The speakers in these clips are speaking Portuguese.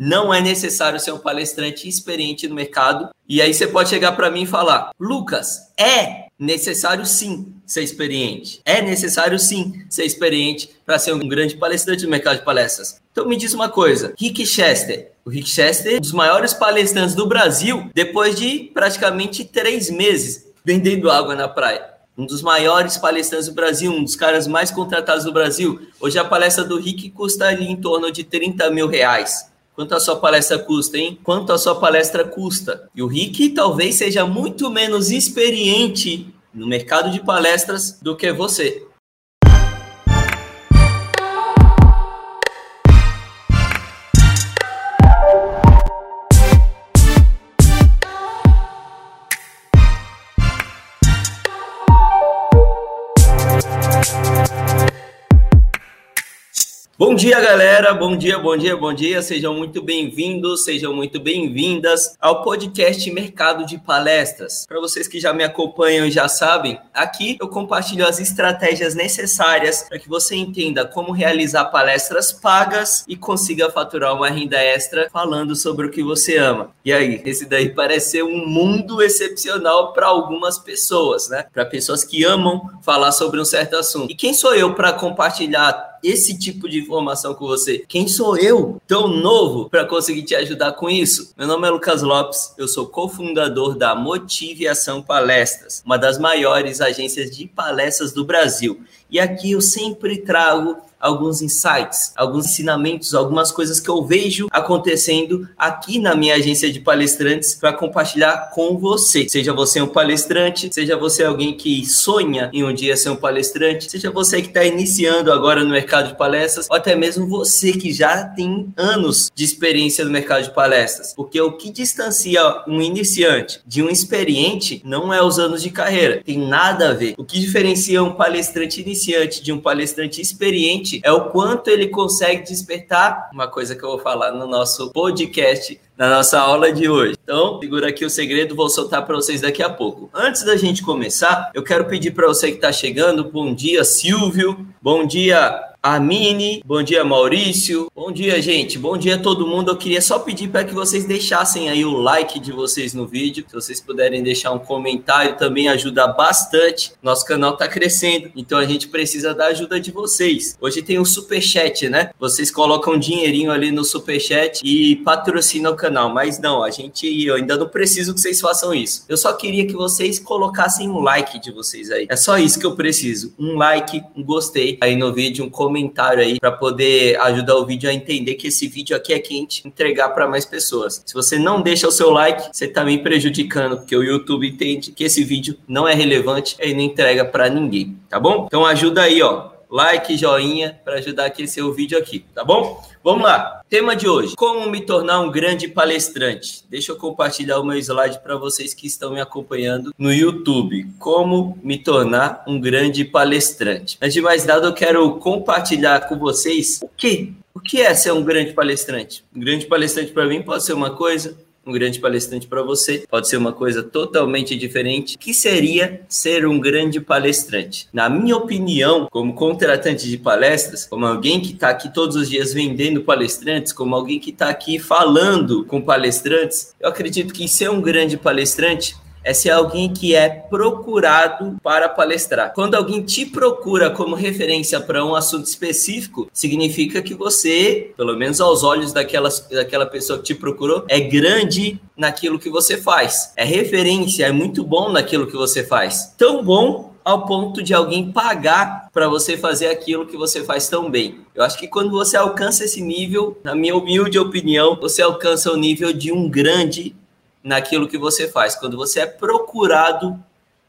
não é necessário ser um palestrante experiente no mercado. E aí você pode chegar para mim e falar: Lucas, é necessário sim ser experiente. É necessário sim ser experiente para ser um grande palestrante no mercado de palestras. Então me diz uma coisa: Rick Chester. O Rick Chester é um dos maiores palestrantes do Brasil depois de praticamente três meses vendendo água na praia um dos maiores palestrantes do Brasil, um dos caras mais contratados do Brasil. Hoje a palestra do Rick custa ali em torno de 30 mil reais. Quanto a sua palestra custa, hein? Quanto a sua palestra custa? E o Rick talvez seja muito menos experiente no mercado de palestras do que você. Dia, galera. Bom dia, bom dia, bom dia. Sejam muito bem-vindos, sejam muito bem-vindas ao podcast Mercado de Palestras. Para vocês que já me acompanham e já sabem, aqui eu compartilho as estratégias necessárias para que você entenda como realizar palestras pagas e consiga faturar uma renda extra falando sobre o que você ama. E aí, esse daí parece ser um mundo excepcional para algumas pessoas, né? Para pessoas que amam falar sobre um certo assunto. E quem sou eu para compartilhar esse tipo de informação com você. Quem sou eu, tão novo, para conseguir te ajudar com isso? Meu nome é Lucas Lopes, eu sou cofundador da Motivação Palestras, uma das maiores agências de palestras do Brasil. E aqui eu sempre trago alguns insights, alguns ensinamentos, algumas coisas que eu vejo acontecendo aqui na minha agência de palestrantes para compartilhar com você. Seja você um palestrante, seja você alguém que sonha em um dia ser um palestrante, seja você que está iniciando agora no mercado de palestras, ou até mesmo você que já tem anos de experiência no mercado de palestras. Porque o que distancia um iniciante de um experiente não é os anos de carreira, tem nada a ver. O que diferencia um palestrante iniciante de um palestrante experiente é o quanto ele consegue despertar uma coisa que eu vou falar no nosso podcast, na nossa aula de hoje. Então, segura aqui o segredo, vou soltar para vocês daqui a pouco. Antes da gente começar, eu quero pedir para você que está chegando, bom dia, Silvio, bom dia, Amine, bom dia Maurício, bom dia gente, bom dia todo mundo. Eu queria só pedir para que vocês deixassem aí o like de vocês no vídeo, se vocês puderem deixar um comentário também ajuda bastante. Nosso canal está crescendo, então a gente precisa da ajuda de vocês. Hoje tem um super chat, né? Vocês colocam dinheirinho ali no super chat e patrocinam o canal, mas não, a gente eu ainda não preciso que vocês façam isso. Eu só queria que vocês colocassem um like de vocês aí. É só isso que eu preciso, um like, um gostei aí no vídeo, um comentário comentário aí para poder ajudar o vídeo a entender que esse vídeo aqui é quente, entregar para mais pessoas. Se você não deixa o seu like, você está me prejudicando, porque o YouTube entende que esse vídeo não é relevante e não entrega para ninguém, tá bom? Então ajuda aí, ó like, joinha para ajudar a aquecer o vídeo aqui, tá bom? Vamos lá. Tema de hoje: como me tornar um grande palestrante. Deixa eu compartilhar o meu slide para vocês que estão me acompanhando no YouTube. Como me tornar um grande palestrante. Antes de mais nada, eu quero compartilhar com vocês o que o que é ser um grande palestrante. Um grande palestrante para mim pode ser uma coisa, um grande palestrante para você, pode ser uma coisa totalmente diferente, que seria ser um grande palestrante. Na minha opinião, como contratante de palestras, como alguém que está aqui todos os dias vendendo palestrantes, como alguém que está aqui falando com palestrantes, eu acredito que ser um grande palestrante é ser alguém que é procurado para palestrar. Quando alguém te procura como referência para um assunto específico, significa que você, pelo menos aos olhos daquela, daquela pessoa que te procurou, é grande naquilo que você faz. É referência, é muito bom naquilo que você faz. Tão bom ao ponto de alguém pagar para você fazer aquilo que você faz tão bem. Eu acho que quando você alcança esse nível, na minha humilde opinião, você alcança o nível de um grande naquilo que você faz, quando você é procurado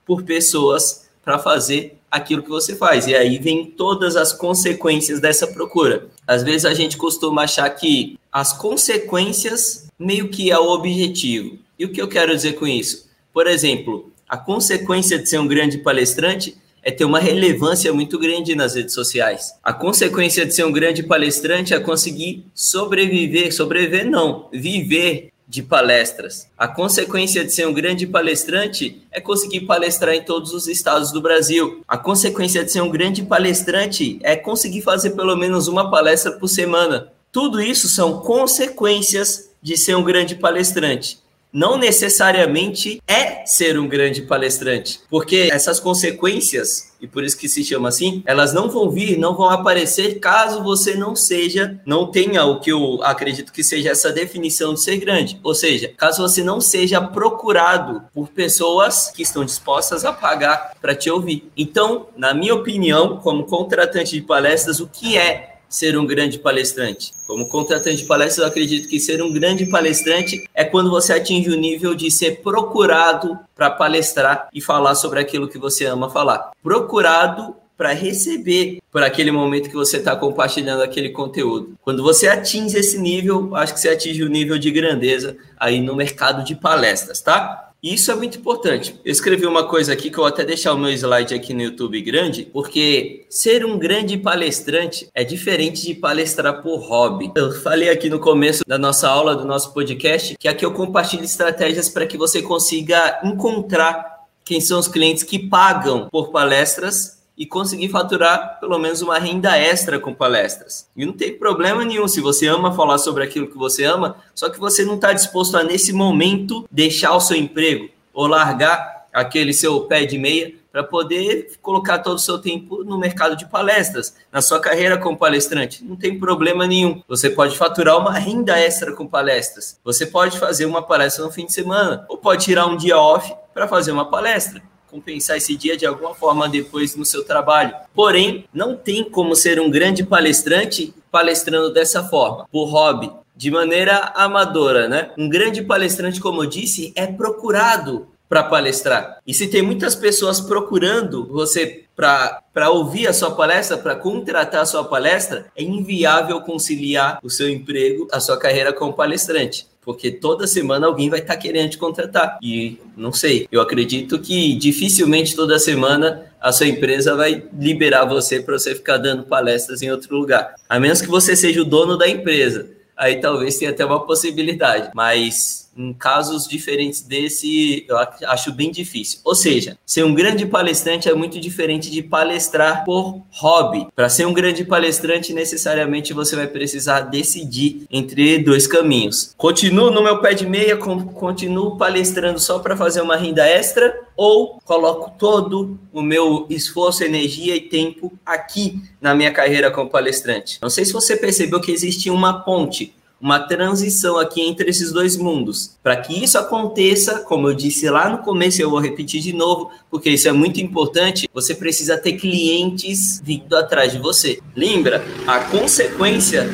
por pessoas para fazer aquilo que você faz. E aí vem todas as consequências dessa procura. Às vezes a gente costuma achar que as consequências meio que é o objetivo. E o que eu quero dizer com isso? Por exemplo, a consequência de ser um grande palestrante é ter uma relevância muito grande nas redes sociais. A consequência de ser um grande palestrante é conseguir sobreviver, sobreviver não, viver de palestras. A consequência de ser um grande palestrante é conseguir palestrar em todos os estados do Brasil. A consequência de ser um grande palestrante é conseguir fazer pelo menos uma palestra por semana. Tudo isso são consequências de ser um grande palestrante não necessariamente é ser um grande palestrante, porque essas consequências, e por isso que se chama assim, elas não vão vir, não vão aparecer caso você não seja, não tenha o que eu acredito que seja essa definição de ser grande. Ou seja, caso você não seja procurado por pessoas que estão dispostas a pagar para te ouvir. Então, na minha opinião, como contratante de palestras, o que é ser um grande palestrante? Como contratante de palestras, eu acredito que ser um grande palestrante é quando você atinge o nível de ser procurado para palestrar e falar sobre aquilo que você ama falar. Procurado para receber por aquele momento que você está compartilhando aquele conteúdo. Quando você atinge esse nível, acho que você atinge o nível de grandeza aí no mercado de palestras, tá? E isso é muito importante. Eu escrevi uma coisa aqui que eu vou até deixar o meu slide aqui no YouTube grande, porque ser um grande palestrante é diferente de palestrar por hobby. Eu falei aqui no começo da nossa aula, do nosso podcast, que aqui eu compartilho estratégias para que você consiga encontrar quem são os clientes que pagam por palestras e conseguir faturar pelo menos uma renda extra com palestras. E não tem problema nenhum se você ama falar sobre aquilo que você ama, só que você não está disposto a, nesse momento, deixar o seu emprego ou largar aquele seu pé de meia para poder colocar todo o seu tempo no mercado de palestras, na sua carreira como palestrante. Não tem problema nenhum. Você pode faturar uma renda extra com palestras. Você pode fazer uma palestra no fim de semana ou pode tirar um dia off para fazer uma palestra compensar esse dia de alguma forma depois no seu trabalho. Porém, não tem como ser um grande palestrante palestrando dessa forma, por hobby, de maneira amadora, né? Um grande palestrante, como eu disse, é procurado para palestrar. E se tem muitas pessoas procurando você para ouvir a sua palestra, para contratar a sua palestra, é inviável conciliar o seu emprego, a sua carreira como palestrante porque toda semana alguém vai estar tá querendo te contratar. E não sei, eu acredito que dificilmente toda semana a sua empresa vai liberar você para você ficar dando palestras em outro lugar. A menos que você seja o dono da empresa. Aí talvez tenha até uma possibilidade, mas em casos diferentes desse, eu acho bem difícil. Ou seja, ser um grande palestrante é muito diferente de palestrar por hobby. Para ser um grande palestrante, necessariamente você vai precisar decidir entre dois caminhos. Continuo no meu pé de meia, continuo palestrando só para fazer uma renda extra ou coloco todo o meu esforço, energia e tempo aqui na minha carreira como palestrante. Não sei se você percebeu que existe uma ponte uma transição aqui entre esses dois mundos. Para que isso aconteça, como eu disse lá no começo, eu vou repetir de novo, porque isso é muito importante, você precisa ter clientes vindo atrás de você. Lembra, a consequência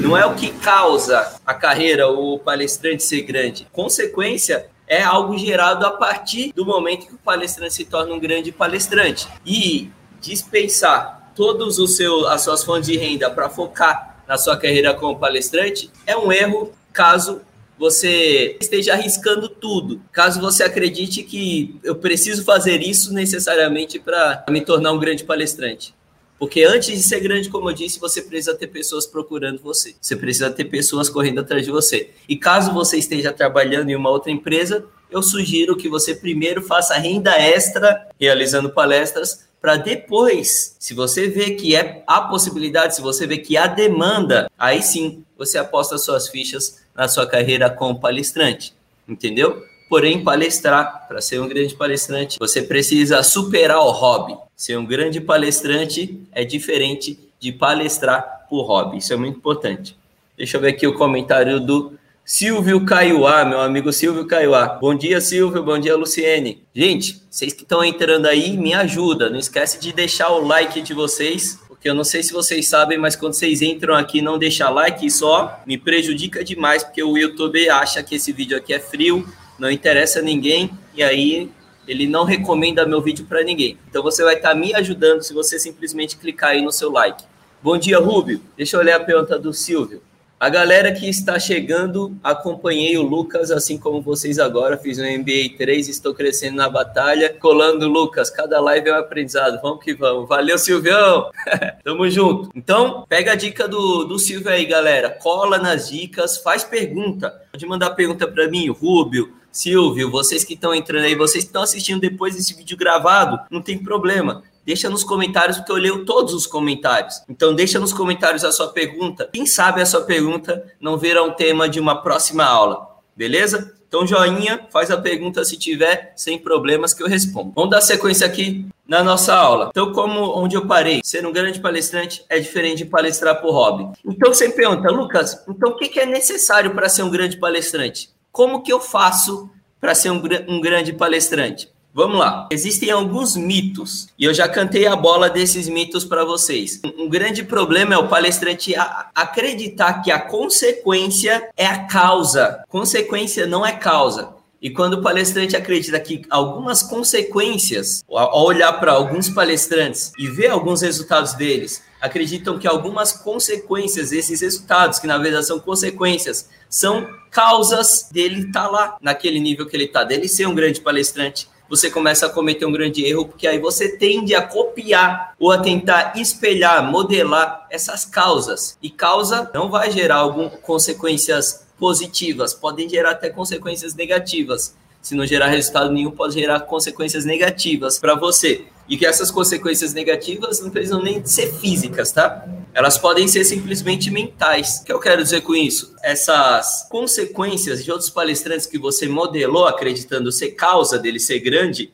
não é o que causa a carreira ou o palestrante ser grande. Consequência é algo gerado a partir do momento que o palestrante se torna um grande palestrante. E dispensar todos os seus as suas fontes de renda para focar na sua carreira como palestrante, é um erro caso você esteja arriscando tudo. Caso você acredite que eu preciso fazer isso necessariamente para me tornar um grande palestrante. Porque antes de ser grande, como eu disse, você precisa ter pessoas procurando você. Você precisa ter pessoas correndo atrás de você. E caso você esteja trabalhando em uma outra empresa, eu sugiro que você primeiro faça renda extra realizando palestras para depois, se você vê que é a possibilidade, se você vê que há demanda, aí sim você aposta suas fichas na sua carreira como palestrante, entendeu? Porém, palestrar, para ser um grande palestrante, você precisa superar o hobby. Ser um grande palestrante é diferente de palestrar por hobby. Isso é muito importante. Deixa eu ver aqui o comentário do Silvio Caiuá, meu amigo Silvio Caiuá. Bom dia, Silvio. Bom dia, Luciene. Gente, vocês que estão entrando aí, me ajuda. Não esquece de deixar o like de vocês, porque eu não sei se vocês sabem, mas quando vocês entram aqui não deixar like, só me prejudica demais, porque o YouTube acha que esse vídeo aqui é frio, não interessa a ninguém, e aí ele não recomenda meu vídeo para ninguém. Então você vai estar tá me ajudando se você simplesmente clicar aí no seu like. Bom dia, Rubio. Deixa eu ler a pergunta do Silvio. A galera que está chegando, acompanhei o Lucas, assim como vocês agora, fiz um MBA 3, estou crescendo na batalha, colando Lucas, cada live é um aprendizado, vamos que vamos. Valeu, Silvião! Tamo junto. Então, pega a dica do, do Silvio aí, galera, cola nas dicas, faz pergunta. Pode mandar pergunta para mim, Rubio, Silvio, vocês que estão entrando aí, vocês que estão assistindo depois desse vídeo gravado, não tem problema Deixa nos comentários, porque eu leio todos os comentários. Então, deixa nos comentários a sua pergunta. Quem sabe a sua pergunta não virá um tema de uma próxima aula, beleza? Então, joinha, faz a pergunta se tiver, sem problemas que eu respondo. Vamos dar sequência aqui na nossa aula. Então, como onde eu parei, ser um grande palestrante é diferente de palestrar por hobby. Então, você pergunta, Lucas, então o que é necessário para ser um grande palestrante? Como que eu faço para ser um, um grande palestrante? Vamos lá. Existem alguns mitos e eu já cantei a bola desses mitos para vocês. Um grande problema é o palestrante acreditar que a consequência é a causa. Consequência não é causa. E quando o palestrante acredita que algumas consequências, ao olhar para alguns palestrantes e ver alguns resultados deles, acreditam que algumas consequências, esses resultados, que na verdade são consequências, são causas dele estar tá lá, naquele nível que ele está, dele ser um grande palestrante, você começa a cometer um grande erro, porque aí você tende a copiar ou a tentar espelhar, modelar essas causas. E causa não vai gerar algumas consequências positivas, podem gerar até consequências negativas. Se não gerar resultado nenhum, pode gerar consequências negativas para você. E que essas consequências negativas não precisam nem ser físicas, tá? Elas podem ser simplesmente mentais. O que eu quero dizer com isso? Essas consequências de outros palestrantes que você modelou acreditando ser causa dele ser grande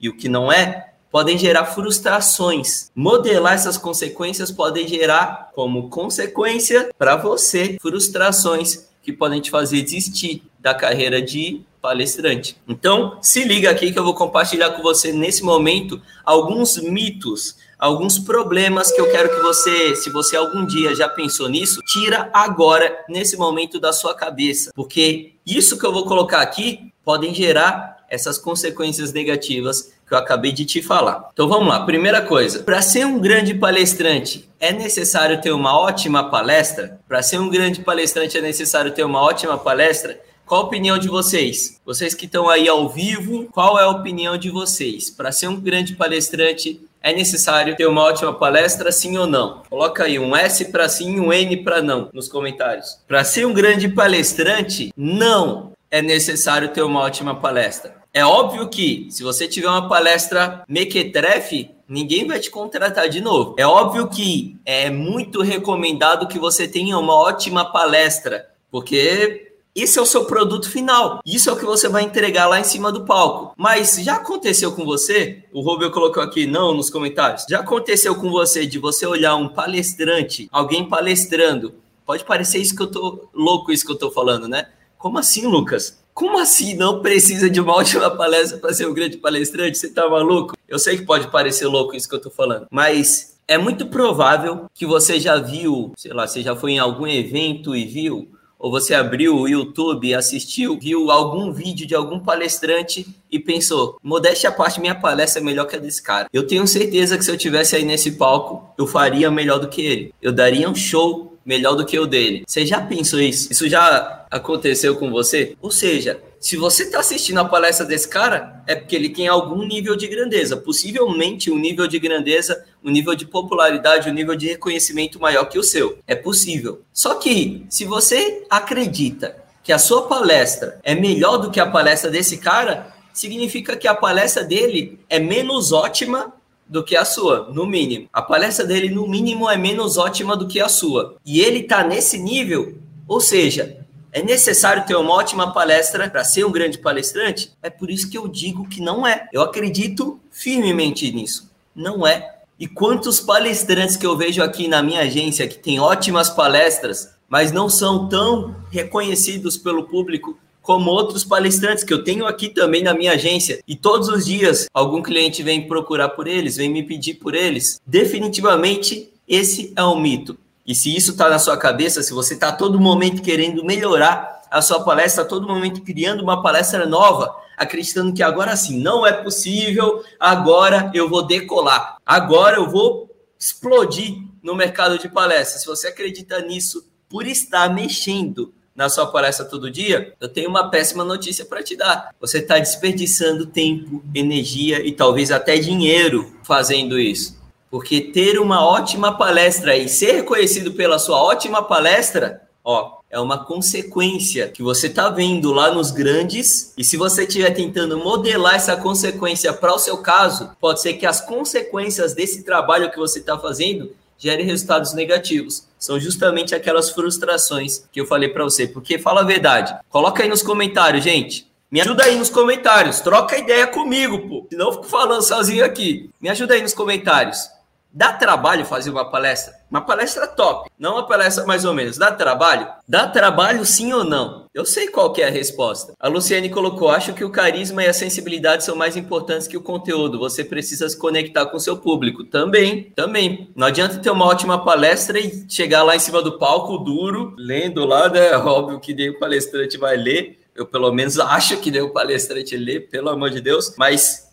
e o que não é, podem gerar frustrações. Modelar essas consequências podem gerar como consequência para você frustrações que podem te fazer desistir da carreira de palestrante. Então, se liga aqui que eu vou compartilhar com você nesse momento alguns mitos, alguns problemas que eu quero que você, se você algum dia já pensou nisso, tira agora nesse momento da sua cabeça, porque isso que eu vou colocar aqui podem gerar essas consequências negativas que eu acabei de te falar. Então vamos lá. Primeira coisa, para ser um grande palestrante, é necessário ter uma ótima palestra? Para ser um grande palestrante é necessário ter uma ótima palestra? Qual a opinião de vocês? Vocês que estão aí ao vivo, qual é a opinião de vocês? Para ser um grande palestrante, é necessário ter uma ótima palestra, sim ou não? Coloca aí um S para sim um N para não nos comentários. Para ser um grande palestrante, não é necessário ter uma ótima palestra. É óbvio que se você tiver uma palestra mequetrefe, ninguém vai te contratar de novo. É óbvio que é muito recomendado que você tenha uma ótima palestra, porque esse é o seu produto final. Isso é o que você vai entregar lá em cima do palco. Mas já aconteceu com você? O Rubio colocou aqui não nos comentários. Já aconteceu com você de você olhar um palestrante, alguém palestrando? Pode parecer isso que eu tô louco isso que eu tô falando, né? Como assim, Lucas? Como assim não precisa de uma ótima palestra para ser um grande palestrante? Você tá maluco? Eu sei que pode parecer louco isso que eu tô falando, mas é muito provável que você já viu, sei lá, você já foi em algum evento e viu ou você abriu o YouTube, assistiu, viu algum vídeo de algum palestrante e pensou, modéstia à parte, minha palestra é melhor que a desse cara. Eu tenho certeza que se eu tivesse aí nesse palco, eu faria melhor do que ele. Eu daria um show melhor do que o dele. Você já pensou isso? Isso já aconteceu com você? Ou seja, se você está assistindo a palestra desse cara, é porque ele tem algum nível de grandeza, possivelmente um nível de grandeza, um nível de popularidade, um nível de reconhecimento maior que o seu. É possível. Só que, se você acredita que a sua palestra é melhor do que a palestra desse cara, significa que a palestra dele é menos ótima do que a sua, no mínimo. A palestra dele, no mínimo, é menos ótima do que a sua. E ele está nesse nível, ou seja, é necessário ter uma ótima palestra para ser um grande palestrante? É por isso que eu digo que não é. Eu acredito firmemente nisso. Não é. E quantos palestrantes que eu vejo aqui na minha agência que tem ótimas palestras, mas não são tão reconhecidos pelo público como outros palestrantes que eu tenho aqui também na minha agência. E todos os dias algum cliente vem procurar por eles, vem me pedir por eles. Definitivamente esse é um mito. E se isso está na sua cabeça, se você está todo momento querendo melhorar a sua palestra, a todo momento criando uma palestra nova, acreditando que agora sim não é possível, agora eu vou decolar, agora eu vou explodir no mercado de palestras. Se você acredita nisso, por estar mexendo na sua palestra todo dia, eu tenho uma péssima notícia para te dar. Você está desperdiçando tempo, energia e talvez até dinheiro fazendo isso. Porque ter uma ótima palestra e ser reconhecido pela sua ótima palestra, Ó, é uma consequência que você está vendo lá nos grandes, e se você estiver tentando modelar essa consequência para o seu caso, pode ser que as consequências desse trabalho que você está fazendo gerem resultados negativos. São justamente aquelas frustrações que eu falei para você. Porque fala a verdade. Coloca aí nos comentários, gente. Me ajuda aí nos comentários. Troca ideia comigo, pô. Senão eu fico falando sozinho aqui. Me ajuda aí nos comentários. Dá trabalho fazer uma palestra? Uma palestra top, não uma palestra mais ou menos. Dá trabalho? Dá trabalho sim ou não? Eu sei qual é a resposta. A Luciane colocou: acho que o carisma e a sensibilidade são mais importantes que o conteúdo. Você precisa se conectar com o seu público. Também, também. Não adianta ter uma ótima palestra e chegar lá em cima do palco duro, lendo lá, né? Óbvio que o palestrante vai ler. Eu, pelo menos, acho que o palestrante lê, pelo amor de Deus. Mas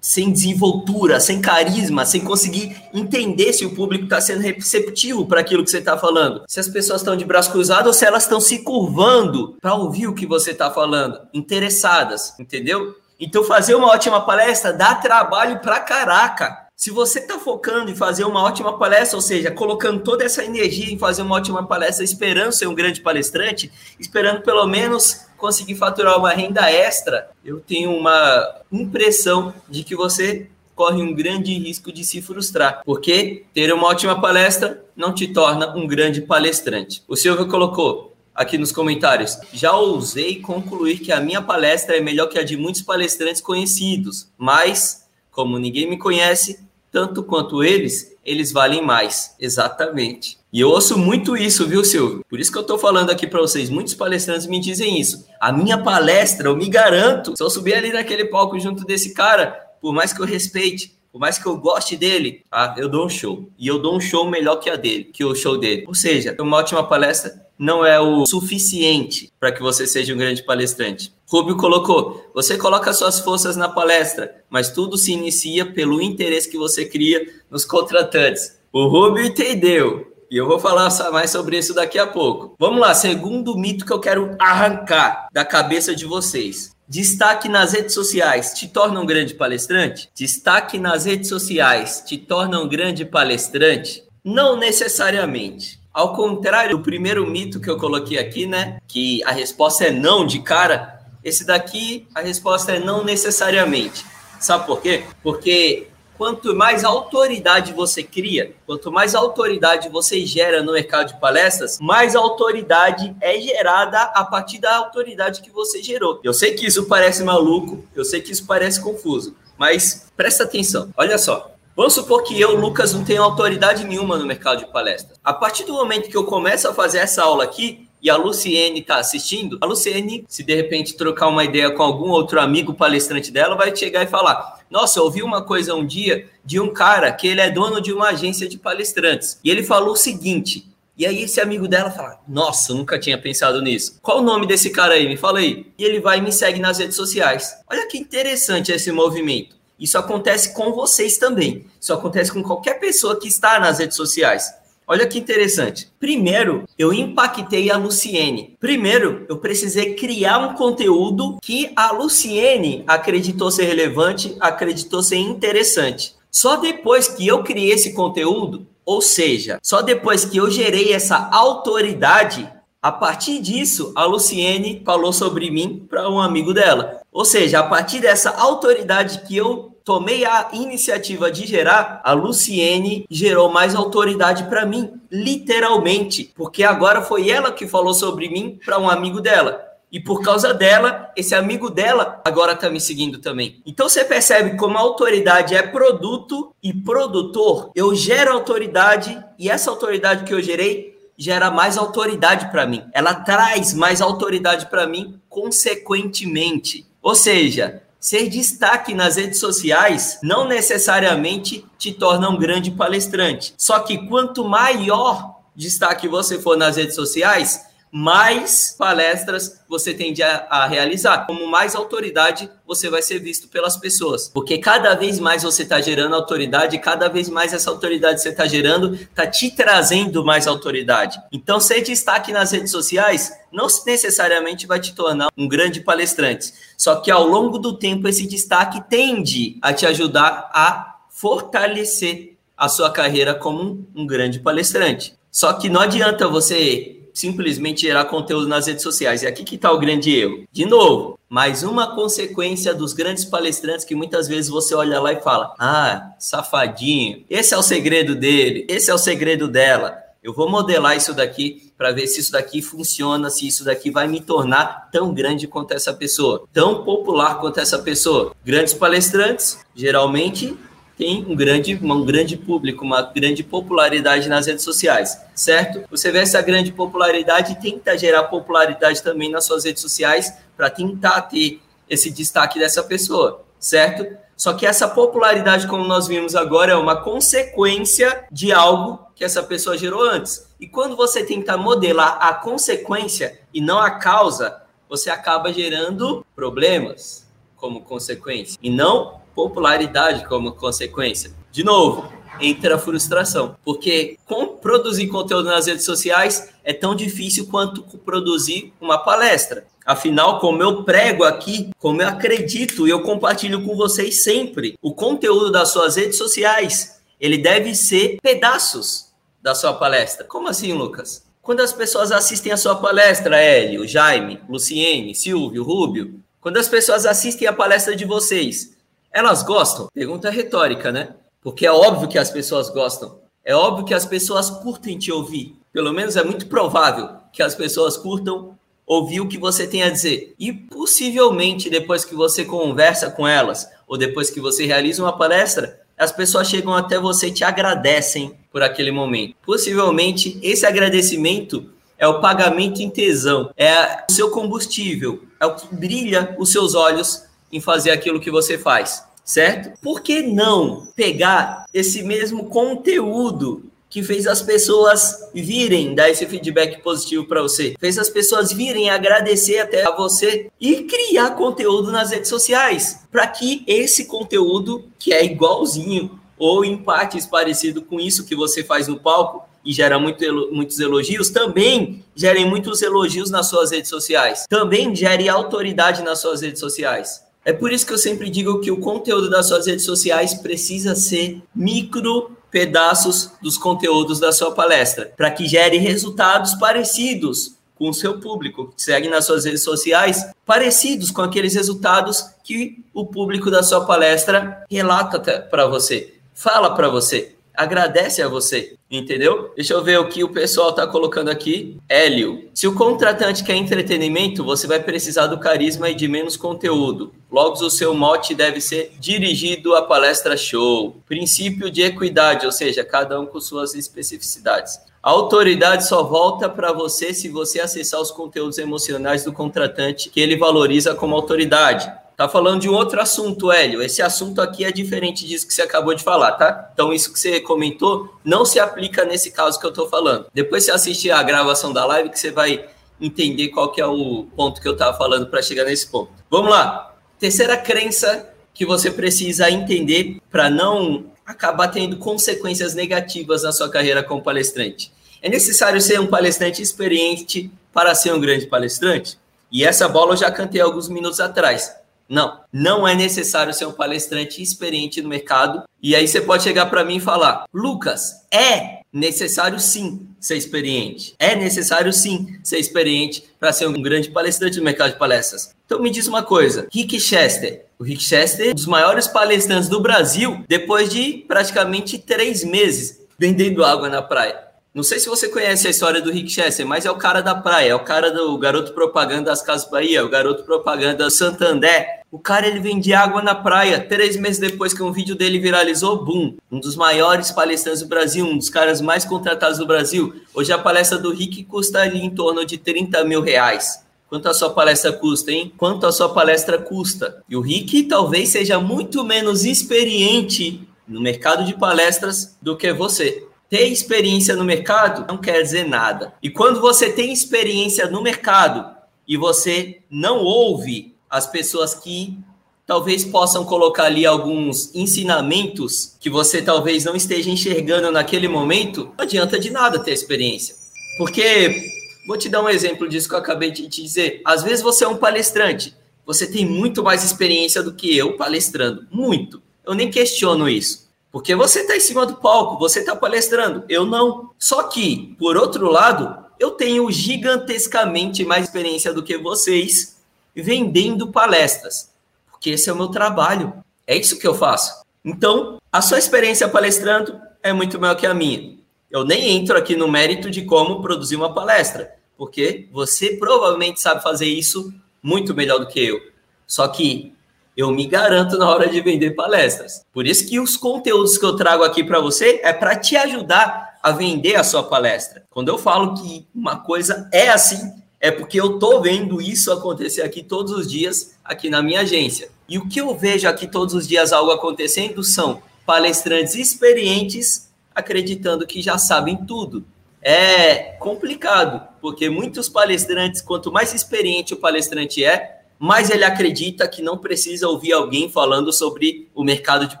sem desenvoltura, sem carisma, sem conseguir entender se o público está sendo receptivo para aquilo que você está falando. Se as pessoas estão de braço cruzado ou se elas estão se curvando para ouvir o que você está falando, interessadas, entendeu? Então, fazer uma ótima palestra dá trabalho para caraca. Se você está focando em fazer uma ótima palestra, ou seja, colocando toda essa energia em fazer uma ótima palestra, esperando ser um grande palestrante, esperando pelo menos conseguir faturar uma renda extra, eu tenho uma impressão de que você corre um grande risco de se frustrar, porque ter uma ótima palestra não te torna um grande palestrante. O Silvio colocou aqui nos comentários: já ousei concluir que a minha palestra é melhor que a de muitos palestrantes conhecidos, mas como ninguém me conhece, tanto quanto eles, eles valem mais. Exatamente. E eu ouço muito isso, viu, Silvio? Por isso que eu estou falando aqui para vocês. Muitos palestrantes me dizem isso. A minha palestra, eu me garanto, se eu subir ali naquele palco junto desse cara, por mais que eu respeite, por mais que eu goste dele, ah, eu dou um show. E eu dou um show melhor que a dele, que o show dele. Ou seja, uma ótima palestra não é o suficiente para que você seja um grande palestrante. Rubio colocou: você coloca suas forças na palestra, mas tudo se inicia pelo interesse que você cria nos contratantes. O Rubio entendeu. E eu vou falar mais sobre isso daqui a pouco. Vamos lá, segundo mito que eu quero arrancar da cabeça de vocês. Destaque nas redes sociais te torna um grande palestrante? Destaque nas redes sociais te torna um grande palestrante? Não necessariamente. Ao contrário do primeiro mito que eu coloquei aqui, né? Que a resposta é não de cara. Esse daqui, a resposta é não necessariamente. Sabe por quê? Porque quanto mais autoridade você cria, quanto mais autoridade você gera no mercado de palestras, mais autoridade é gerada a partir da autoridade que você gerou. Eu sei que isso parece maluco, eu sei que isso parece confuso, mas presta atenção. Olha só. Vamos supor que eu, Lucas, não tenho autoridade nenhuma no mercado de palestras. A partir do momento que eu começo a fazer essa aula aqui, e a Luciene está assistindo, a Luciene, se de repente trocar uma ideia com algum outro amigo palestrante dela, vai chegar e falar: Nossa, eu ouvi uma coisa um dia de um cara que ele é dono de uma agência de palestrantes. E ele falou o seguinte. E aí esse amigo dela fala: Nossa, nunca tinha pensado nisso. Qual o nome desse cara aí? Me fala aí. E ele vai e me segue nas redes sociais. Olha que interessante esse movimento. Isso acontece com vocês também. Isso acontece com qualquer pessoa que está nas redes sociais. Olha que interessante. Primeiro, eu impactei a Luciene. Primeiro, eu precisei criar um conteúdo que a Luciene acreditou ser relevante, acreditou ser interessante. Só depois que eu criei esse conteúdo, ou seja, só depois que eu gerei essa autoridade, a partir disso, a Luciene falou sobre mim para um amigo dela. Ou seja, a partir dessa autoridade que eu tomei a iniciativa de gerar, a Luciene gerou mais autoridade para mim, literalmente, porque agora foi ela que falou sobre mim para um amigo dela. E por causa dela, esse amigo dela agora está me seguindo também. Então você percebe como a autoridade é produto e produtor. Eu gero autoridade e essa autoridade que eu gerei gera mais autoridade para mim. Ela traz mais autoridade para mim consequentemente. Ou seja, Ser destaque nas redes sociais não necessariamente te torna um grande palestrante. Só que quanto maior destaque você for nas redes sociais, mais palestras você tende a, a, realizar. Como mais autoridade você vai ser visto pelas pessoas. Porque cada vez mais você está gerando autoridade, cada vez mais essa autoridade você está gerando está te trazendo mais autoridade. Então, ser destaque nas redes sociais não necessariamente vai te tornar um grande palestrante. Só que ao longo do tempo, esse destaque tende a te ajudar a fortalecer a sua carreira como um, um grande palestrante. Só que não adianta você simplesmente gerar conteúdo nas redes sociais. E aqui que está o grande erro. De novo, mais uma consequência dos grandes palestrantes que muitas vezes você olha lá e fala: ah, safadinho, esse é o segredo dele, esse é o segredo dela. Eu vou modelar isso daqui para ver se isso daqui funciona, se isso daqui vai me tornar tão grande quanto essa pessoa, tão popular quanto essa pessoa. Grandes palestrantes, geralmente, tem um grande, um grande público, uma grande popularidade nas redes sociais, certo? Você vê essa grande popularidade e tenta gerar popularidade também nas suas redes sociais para tentar ter esse destaque dessa pessoa, certo? Só que essa popularidade, como nós vimos agora, é uma consequência de algo que essa pessoa gerou antes. E quando você tenta modelar a consequência e não a causa, você acaba gerando problemas como consequência e não popularidade como consequência. De novo, entra a frustração, porque com produzir conteúdo nas redes sociais é tão difícil quanto produzir uma palestra. Afinal, como eu prego aqui, como eu acredito e eu compartilho com vocês sempre, o conteúdo das suas redes sociais, ele deve ser pedaços da sua palestra. Como assim, Lucas? Quando as pessoas assistem a sua palestra, Hélio, Jaime, Luciene, Silvio, Rúbio, quando as pessoas assistem a palestra de vocês, elas gostam? Pergunta retórica, né? Porque é óbvio que as pessoas gostam. É óbvio que as pessoas curtem te ouvir. Pelo menos é muito provável que as pessoas curtam ouvir o que você tem a dizer. E possivelmente depois que você conversa com elas ou depois que você realiza uma palestra, as pessoas chegam até você e te agradecem por aquele momento. Possivelmente esse agradecimento é o pagamento em tesão, é o seu combustível, é o que brilha os seus olhos em fazer aquilo que você faz, certo? Por que não pegar esse mesmo conteúdo que fez as pessoas virem dar esse feedback positivo para você, fez as pessoas virem agradecer até a você e criar conteúdo nas redes sociais, para que esse conteúdo que é igualzinho ou em partes parecido com isso que você faz no palco e gera muito, muitos elogios, também gerem muitos elogios nas suas redes sociais. Também gere autoridade nas suas redes sociais. É por isso que eu sempre digo que o conteúdo das suas redes sociais precisa ser micro pedaços dos conteúdos da sua palestra, para que gere resultados parecidos com o seu público, que segue nas suas redes sociais, parecidos com aqueles resultados que o público da sua palestra relata para você, fala para você agradece a você, entendeu? Deixa eu ver o que o pessoal tá colocando aqui. Hélio, se o contratante quer entretenimento, você vai precisar do carisma e de menos conteúdo. Logo, o seu mote deve ser dirigido à palestra show. Princípio de equidade, ou seja, cada um com suas especificidades. A autoridade só volta para você se você acessar os conteúdos emocionais do contratante que ele valoriza como autoridade. Tá falando de um outro assunto, Hélio. Esse assunto aqui é diferente disso que você acabou de falar, tá? Então, isso que você comentou não se aplica nesse caso que eu tô falando. Depois você assiste a gravação da live que você vai entender qual que é o ponto que eu tava falando para chegar nesse ponto. Vamos lá. Terceira crença que você precisa entender para não acabar tendo consequências negativas na sua carreira como palestrante. É necessário ser um palestrante experiente para ser um grande palestrante? E essa bola eu já cantei alguns minutos atrás. Não, não é necessário ser um palestrante experiente no mercado. E aí você pode chegar para mim e falar: Lucas, é necessário sim ser experiente. É necessário sim ser experiente para ser um grande palestrante no mercado de palestras. Então me diz uma coisa: Rick Chester. O Rick Chester é um dos maiores palestrantes do Brasil depois de praticamente três meses vendendo água na praia. Não sei se você conhece a história do Rick Chester, mas é o cara da praia, é o cara do garoto propaganda das Casas Bahia, o garoto propaganda do Santander. O cara ele vende água na praia. Três meses depois que um vídeo dele viralizou, boom! Um dos maiores palestrantes do Brasil, um dos caras mais contratados do Brasil. Hoje a palestra do Rick custa ali em torno de 30 mil reais. Quanto a sua palestra custa, hein? Quanto a sua palestra custa? E o Rick talvez seja muito menos experiente no mercado de palestras do que você. Ter experiência no mercado não quer dizer nada. E quando você tem experiência no mercado e você não ouve as pessoas que talvez possam colocar ali alguns ensinamentos que você talvez não esteja enxergando naquele momento, não adianta de nada ter experiência. Porque, vou te dar um exemplo disso que eu acabei de te dizer. Às vezes você é um palestrante, você tem muito mais experiência do que eu palestrando. Muito. Eu nem questiono isso. Porque você está em cima do palco, você está palestrando, eu não. Só que, por outro lado, eu tenho gigantescamente mais experiência do que vocês vendendo palestras, porque esse é o meu trabalho. É isso que eu faço. Então, a sua experiência palestrando é muito maior que a minha. Eu nem entro aqui no mérito de como produzir uma palestra, porque você provavelmente sabe fazer isso muito melhor do que eu. Só que eu me garanto na hora de vender palestras. Por isso que os conteúdos que eu trago aqui para você é para te ajudar a vender a sua palestra. Quando eu falo que uma coisa é assim, é porque eu tô vendo isso acontecer aqui todos os dias aqui na minha agência. E o que eu vejo aqui todos os dias algo acontecendo são palestrantes experientes acreditando que já sabem tudo. É complicado, porque muitos palestrantes, quanto mais experiente o palestrante é, mais ele acredita que não precisa ouvir alguém falando sobre o mercado de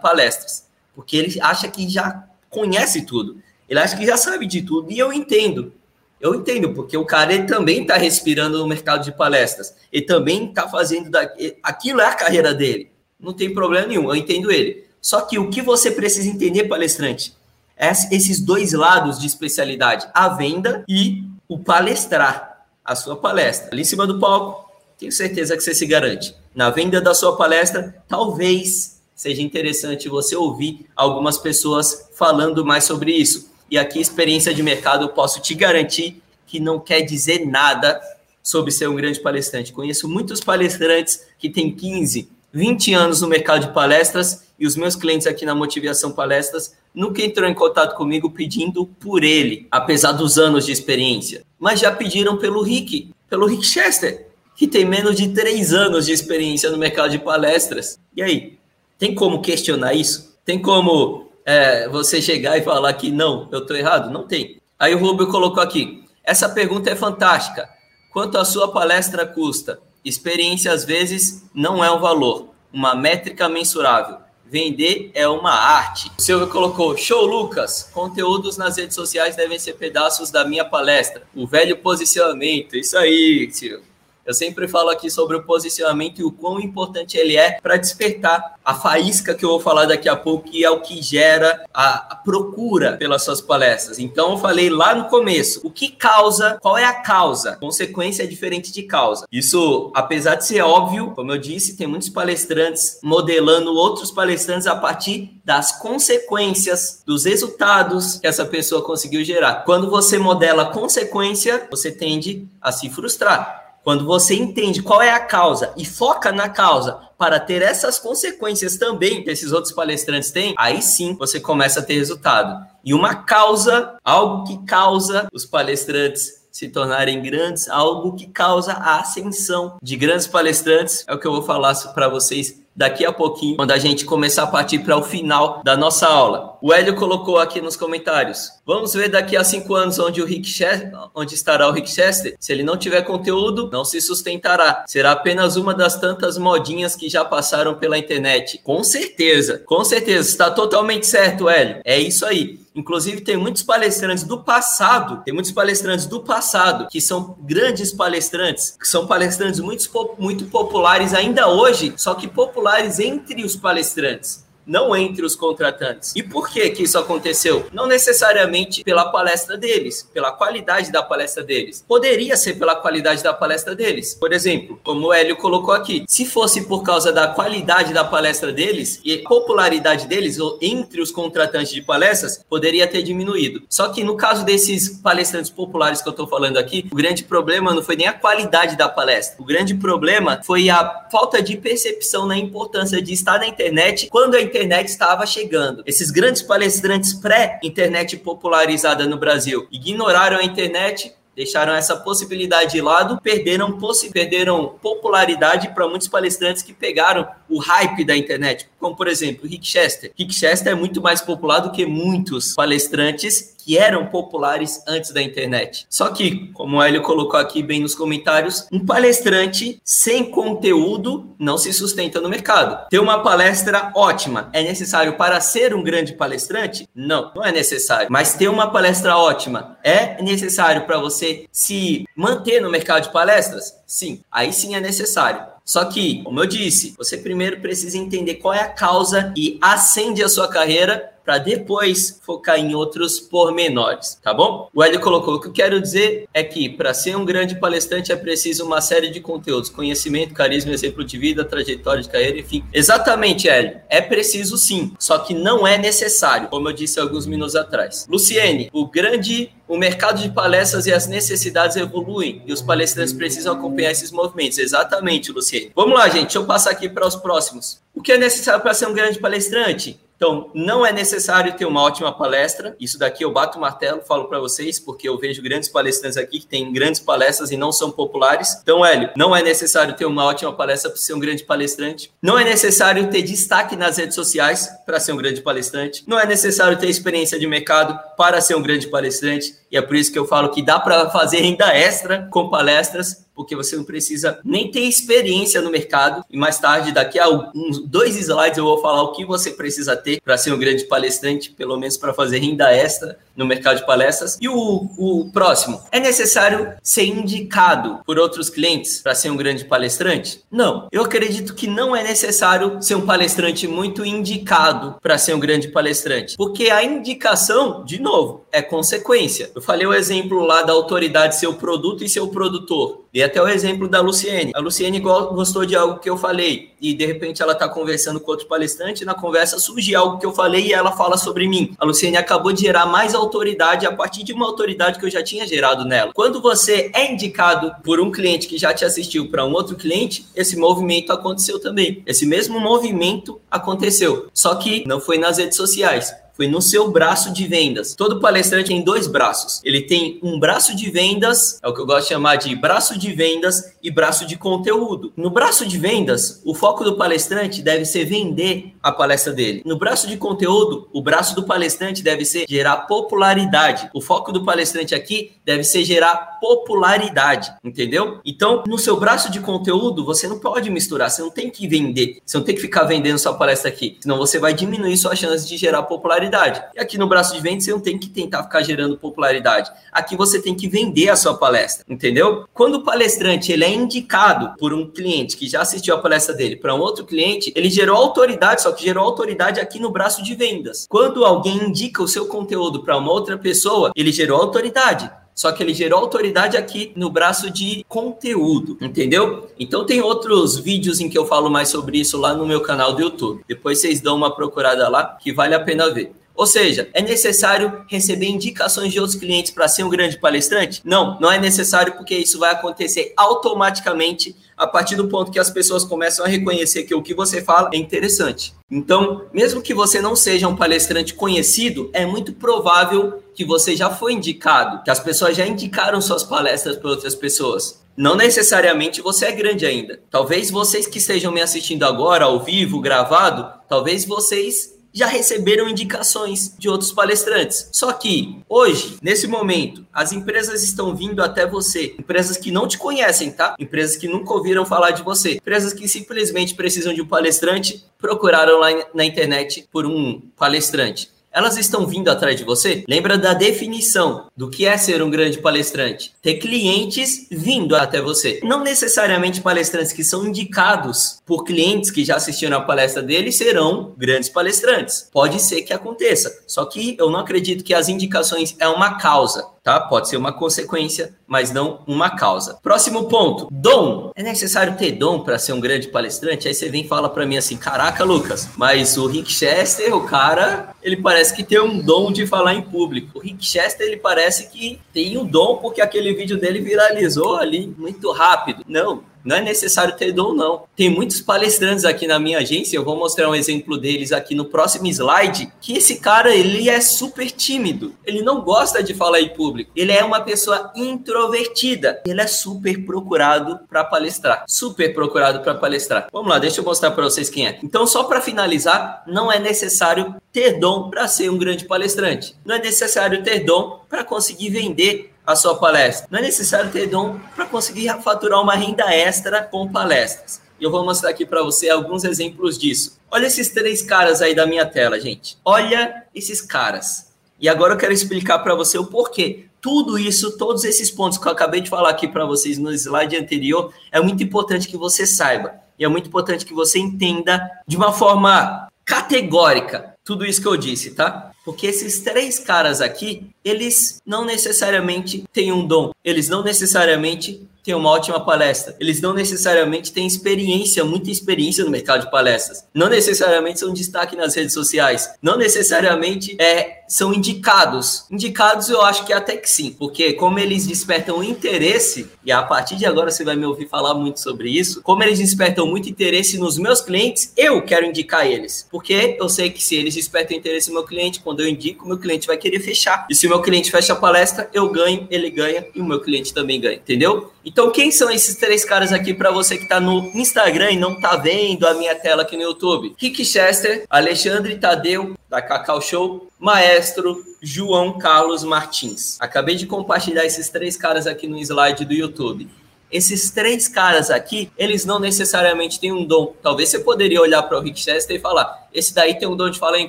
palestras, porque ele acha que já conhece tudo, ele acha que já sabe de tudo, e eu entendo. Eu entendo, porque o cara ele também está respirando no mercado de palestras, ele também está fazendo da... aquilo é a carreira dele, não tem problema nenhum, eu entendo ele. Só que o que você precisa entender, palestrante, é esses dois lados de especialidade, a venda e o palestrar, a sua palestra. Ali em cima do palco, tenho certeza que você se garante. Na venda da sua palestra, talvez seja interessante você ouvir algumas pessoas falando mais sobre isso. E aqui, experiência de mercado, eu posso te garantir que não quer dizer nada sobre ser um grande palestrante. Conheço muitos palestrantes que têm 15, 20 anos no mercado de palestras e os meus clientes aqui na Motivação Palestras nunca entrou em contato comigo pedindo por ele, apesar dos anos de experiência. Mas já pediram pelo Rick, pelo Rick Chester que tem menos de três anos de experiência no mercado de palestras. E aí, tem como questionar isso? Tem como é, você chegar e falar que não, eu estou errado? Não tem. Aí o Rubio colocou aqui: essa pergunta é fantástica. Quanto a sua palestra custa? Experiência às vezes não é um valor, uma métrica mensurável. Vender é uma arte. O Silvio colocou: Show, Lucas! Conteúdos nas redes sociais devem ser pedaços da minha palestra. O velho posicionamento. Isso aí, Silvio. Eu sempre falo aqui sobre o posicionamento e o quão importante ele é para despertar a faísca que eu vou falar daqui a pouco, que é o que gera a, procura pelas suas palestras. Então, eu falei lá no começo, o que causa, qual é a causa? Consequência é diferente de causa. Isso, apesar de ser óbvio, como eu disse, tem muitos palestrantes modelando outros palestrantes a partir das consequências, dos resultados que essa pessoa conseguiu gerar. Quando você modela consequência, você tende a se frustrar. Quando você entende qual é a causa e foca na causa para ter essas consequências também que esses outros palestrantes têm, aí sim você começa a ter resultado. E uma causa, algo que causa os palestrantes se tornarem grandes, algo que causa a ascensão de grandes palestrantes, é o que eu vou falar para vocês daqui a pouquinho, quando a gente começar a partir para o final da nossa aula. O Hélio colocou aqui nos comentários. Vamos ver daqui a cinco anos onde o Rick Chester, onde estará o Rick Chester. Se ele não tiver conteúdo, não se sustentará. Será apenas uma das tantas modinhas que já passaram pela internet. Com certeza, com certeza. Está totalmente certo, Hélio. É isso aí. Inclusive, tem muitos palestrantes do passado, tem muitos palestrantes do passado que são grandes palestrantes, que são palestrantes muito, muito populares ainda hoje, só que populares entre os palestrantes não entre os contratantes. E por que que isso aconteceu? Não necessariamente pela palestra deles, pela qualidade da palestra deles. Poderia ser pela qualidade da palestra deles. Por exemplo, como o Hélio colocou aqui, se fosse por causa da qualidade da palestra deles e popularidade deles ou entre os contratantes de palestras, poderia ter diminuído. Só que no caso desses palestrantes populares que eu estou falando aqui, o grande problema não foi nem a qualidade da palestra. O grande problema foi a falta de percepção na importância de estar na internet quando a internet estava chegando. Esses grandes palestrantes pré-internet popularizada no Brasil ignoraram a internet deixaram essa possibilidade de lado, perderam, possi perderam popularidade para muitos palestrantes que pegaram o hype da internet, como por exemplo Rick Chester. Rick Chester é muito mais popular do que muitos palestrantes que eram populares antes da internet. Só que, como o Hélio colocou aqui bem nos comentários, um palestrante sem conteúdo não se sustenta no mercado. Ter uma palestra ótima é necessário para ser um grande palestrante? Não, não é necessário. Mas ter uma palestra ótima é necessário para você se manter no mercado de palestras? Sim, aí sim é necessário. Só que, como eu disse, você primeiro precisa entender qual é a causa e acende a sua carreira para depois focar em outros pormenores, tá bom? O Hélio colocou: o que eu quero dizer é que para ser um grande palestrante é preciso uma série de conteúdos, conhecimento, carisma, exemplo de vida, trajetória de carreira, enfim. Exatamente, Hélio. É preciso sim, só que não é necessário, como eu disse alguns minutos atrás. Luciene, o grande o mercado de palestras e as necessidades evoluem e os palestrantes precisam acompanhar esses movimentos. Exatamente, Luciene. Vamos lá, gente. Deixa eu passar aqui para os próximos. O que é necessário para ser um grande palestrante? Então, não é necessário ter uma ótima palestra. Isso daqui eu bato o martelo, falo para vocês, porque eu vejo grandes palestrantes aqui que têm grandes palestras e não são populares. Então, Hélio, não é necessário ter uma ótima palestra para ser um grande palestrante. Não é necessário ter destaque nas redes sociais para ser um grande palestrante. Não é necessário ter experiência de mercado para ser um grande palestrante. E é por isso que eu falo que dá para fazer renda extra com palestras porque você não precisa nem ter experiência no mercado. E mais tarde, daqui a uns dois slides, eu vou falar o que você precisa ter para ser um grande palestrante, pelo menos para fazer renda extra no mercado de palestras. E o, o próximo, é necessário ser indicado por outros clientes para ser um grande palestrante? Não. Eu acredito que não é necessário ser um palestrante muito indicado para ser um grande palestrante, porque a indicação, de novo, é consequência. Eu falei o exemplo lá da autoridade ser o produto e ser o produtor. E até o exemplo da Luciene. A Luciene gostou de algo que eu falei e de repente ela está conversando com outro palestrante e na conversa surge algo que eu falei e ela fala sobre mim. A Luciene acabou de gerar mais autoridade a partir de uma autoridade que eu já tinha gerado nela. Quando você é indicado por um cliente que já te assistiu para um outro cliente, esse movimento aconteceu também. Esse mesmo movimento aconteceu, só que não foi nas redes sociais foi no seu braço de vendas. Todo palestrante tem dois braços. Ele tem um braço de vendas, é o que eu gosto de chamar de braço de vendas e braço de conteúdo. No braço de vendas, o foco do palestrante deve ser vender a palestra dele. No braço de conteúdo, o braço do palestrante deve ser gerar popularidade. O foco do palestrante aqui deve ser gerar popularidade, entendeu? Então, no seu braço de conteúdo, você não pode misturar, você não tem que vender, você não tem que ficar vendendo sua palestra aqui, senão você vai diminuir sua chance de gerar popularidade. E aqui no braço de venda você não tem que tentar ficar gerando popularidade. Aqui você tem que vender a sua palestra, entendeu? Quando o palestrante ele é indicado por um cliente que já assistiu a palestra dele para um outro cliente, ele gerou autoridade, só gerou autoridade aqui no braço de vendas. Quando alguém indica o seu conteúdo para uma outra pessoa, ele gerou autoridade. Só que ele gerou autoridade aqui no braço de conteúdo, entendeu? Então tem outros vídeos em que eu falo mais sobre isso lá no meu canal do YouTube. Depois vocês dão uma procurada lá que vale a pena ver. Ou seja, é necessário receber indicações de outros clientes para ser um grande palestrante? Não, não é necessário porque isso vai acontecer automaticamente a partir do ponto que as pessoas começam a reconhecer que o que você fala é interessante. Então, mesmo que você não seja um palestrante conhecido, é muito provável que você já foi indicado, que as pessoas já indicaram suas palestras para outras pessoas. Não necessariamente você é grande ainda. Talvez vocês que estejam me assistindo agora, ao vivo, gravado, talvez vocês já receberam indicações de outros palestrantes. Só que hoje, nesse momento, as empresas estão vindo até você, empresas que não te conhecem, tá? Empresas que nunca ouviram falar de você, empresas que simplesmente precisam de um palestrante, procuraram lá na internet por um palestrante elas estão vindo atrás de você? Lembra da definição do que é ser um grande palestrante? Ter clientes vindo até você. Não necessariamente palestrantes que são indicados por clientes que já assistiram a palestra dele serão grandes palestrantes. Pode ser que aconteça. Só que eu não acredito que as indicações é uma causa tá? Pode ser uma consequência, mas não uma causa. Próximo ponto, dom. É necessário ter dom para ser um grande palestrante? Aí você vem e fala para mim assim: "Caraca, Lucas, mas o Rick Chester, o cara, ele parece que tem um dom de falar em público. O Rick Chester, ele parece que tem um dom porque aquele vídeo dele viralizou ali muito rápido". Não, não é necessário ter dom, não. Tem muitos palestrantes aqui na minha agência, eu vou mostrar um exemplo deles aqui no próximo slide, que esse cara, ele é super tímido. Ele não gosta de falar em público. Ele é uma pessoa introvertida. Ele é super procurado para palestrar. Super procurado para palestrar. Vamos lá, deixa eu mostrar para vocês quem é. Então, só para finalizar, não é necessário ter dom para ser um grande palestrante. Não é necessário ter dom para conseguir vender a sua palestra. Não é necessário ter dom para conseguir faturar uma renda extra com palestras. E eu vou mostrar aqui para você alguns exemplos disso. Olha esses três caras aí da minha tela, gente. Olha esses caras. E agora eu quero explicar para você o porquê. Tudo isso, todos esses pontos que eu acabei de falar aqui para vocês no slide anterior, é muito importante que você saiba. E é muito importante que você entenda de uma forma categórica tudo isso que eu disse, tá? Porque esses três caras aqui, eles não necessariamente têm um dom, eles não necessariamente têm uma ótima palestra, eles não necessariamente têm experiência, muita experiência no mercado de palestras, não necessariamente são destaque nas redes sociais, não necessariamente é, são indicados. Indicados eu acho que até que sim, porque como eles despertam interesse, e a partir de agora você vai me ouvir falar muito sobre isso, como eles despertam muito interesse nos meus clientes, eu quero indicar eles, porque eu sei que se eles despertam interesse no meu cliente, quando eu indico, meu cliente vai querer fechar. E se meu cliente fecha a palestra, eu ganho, ele ganha e o meu cliente também ganha, entendeu? Então, quem são esses três caras aqui para você que está no Instagram e não está vendo a minha tela aqui no YouTube? Rick Chester, Alexandre Tadeu, da Cacau Show, Maestro João Carlos Martins. Acabei de compartilhar esses três caras aqui no slide do YouTube. Esses três caras aqui, eles não necessariamente têm um dom. Talvez você poderia olhar para o Rick Chester e falar: esse daí tem um dom de falar em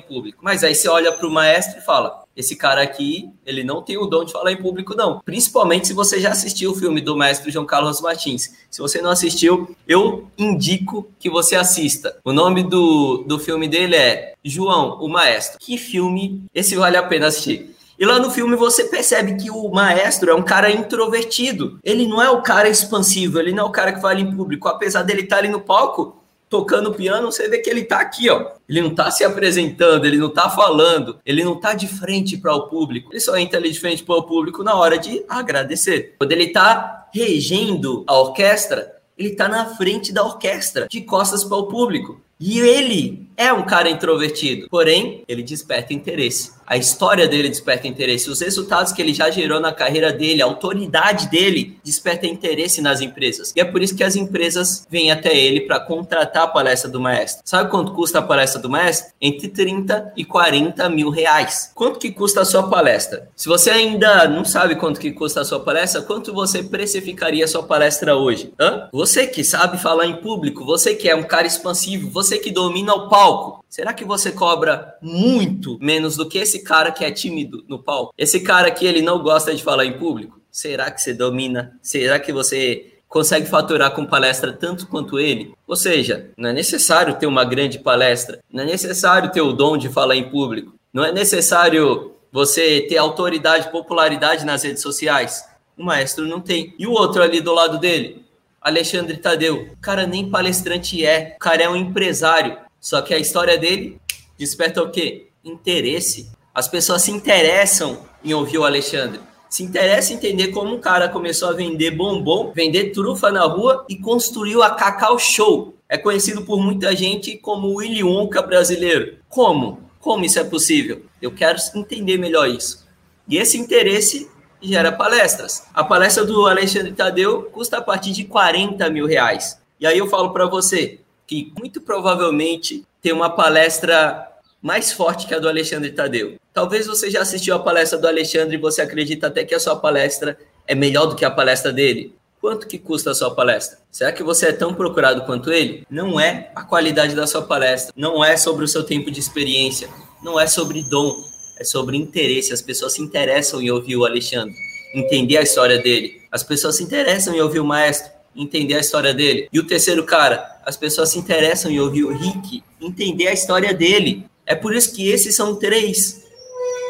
público. Mas aí você olha para o maestro e fala: esse cara aqui, ele não tem o dom de falar em público, não. Principalmente se você já assistiu o filme do maestro João Carlos Martins. Se você não assistiu, eu indico que você assista. O nome do, do filme dele é João, o Maestro. Que filme? Esse vale a pena assistir. E lá no filme você percebe que o maestro é um cara introvertido. Ele não é o cara expansivo, ele não é o cara que fala em público. Apesar dele estar ali no palco, tocando piano, você vê que ele tá aqui, ó. Ele não tá se apresentando, ele não tá falando, ele não tá de frente para o público. Ele só entra ali de frente para o público na hora de agradecer. Quando ele tá regendo a orquestra, ele tá na frente da orquestra, de costas para o público. E ele é um cara introvertido, porém, ele desperta interesse. A história dele desperta interesse, os resultados que ele já gerou na carreira dele, a autoridade dele desperta interesse nas empresas. E é por isso que as empresas vêm até ele para contratar a palestra do maestro. Sabe quanto custa a palestra do maestro? Entre 30 e 40 mil reais. Quanto que custa a sua palestra? Se você ainda não sabe quanto que custa a sua palestra, quanto você precificaria a sua palestra hoje? Hã? Você que sabe falar em público, você que é um cara expansivo, você que domina o palco, será que você cobra muito menos do que esse cara que é tímido no palco, esse cara que ele não gosta de falar em público, será que você domina? Será que você consegue faturar com palestra tanto quanto ele? Ou seja, não é necessário ter uma grande palestra, não é necessário ter o dom de falar em público, não é necessário você ter autoridade, popularidade nas redes sociais. O maestro não tem. E o outro ali do lado dele? Alexandre Tadeu. Cara nem palestrante é, o cara é um empresário. Só que a história dele desperta o quê? Interesse. As pessoas se interessam em ouvir o Alexandre. Se interessa em entender como um cara começou a vender bombom, vender trufa na rua e construiu a Cacau Show. É conhecido por muita gente como o Willy Wonka brasileiro. Como? Como isso é possível? Eu quero entender melhor isso. E esse interesse gera palestras. A palestra do Alexandre Tadeu custa a partir de 40 mil reais. E aí eu falo para você que muito provavelmente tem uma palestra mais forte que a do Alexandre Tadeu. Talvez você já assistiu a palestra do Alexandre e você acredita até que a sua palestra é melhor do que a palestra dele. Quanto que custa a sua palestra? Será que você é tão procurado quanto ele? Não é a qualidade da sua palestra, não é sobre o seu tempo de experiência, não é sobre dom, é sobre interesse. As pessoas se interessam em ouvir o Alexandre, entender a história dele. As pessoas se interessam em ouvir o maestro, entender a história dele. E o terceiro cara, as pessoas se interessam em ouvir o Rick, entender a história dele. É por isso que esses são três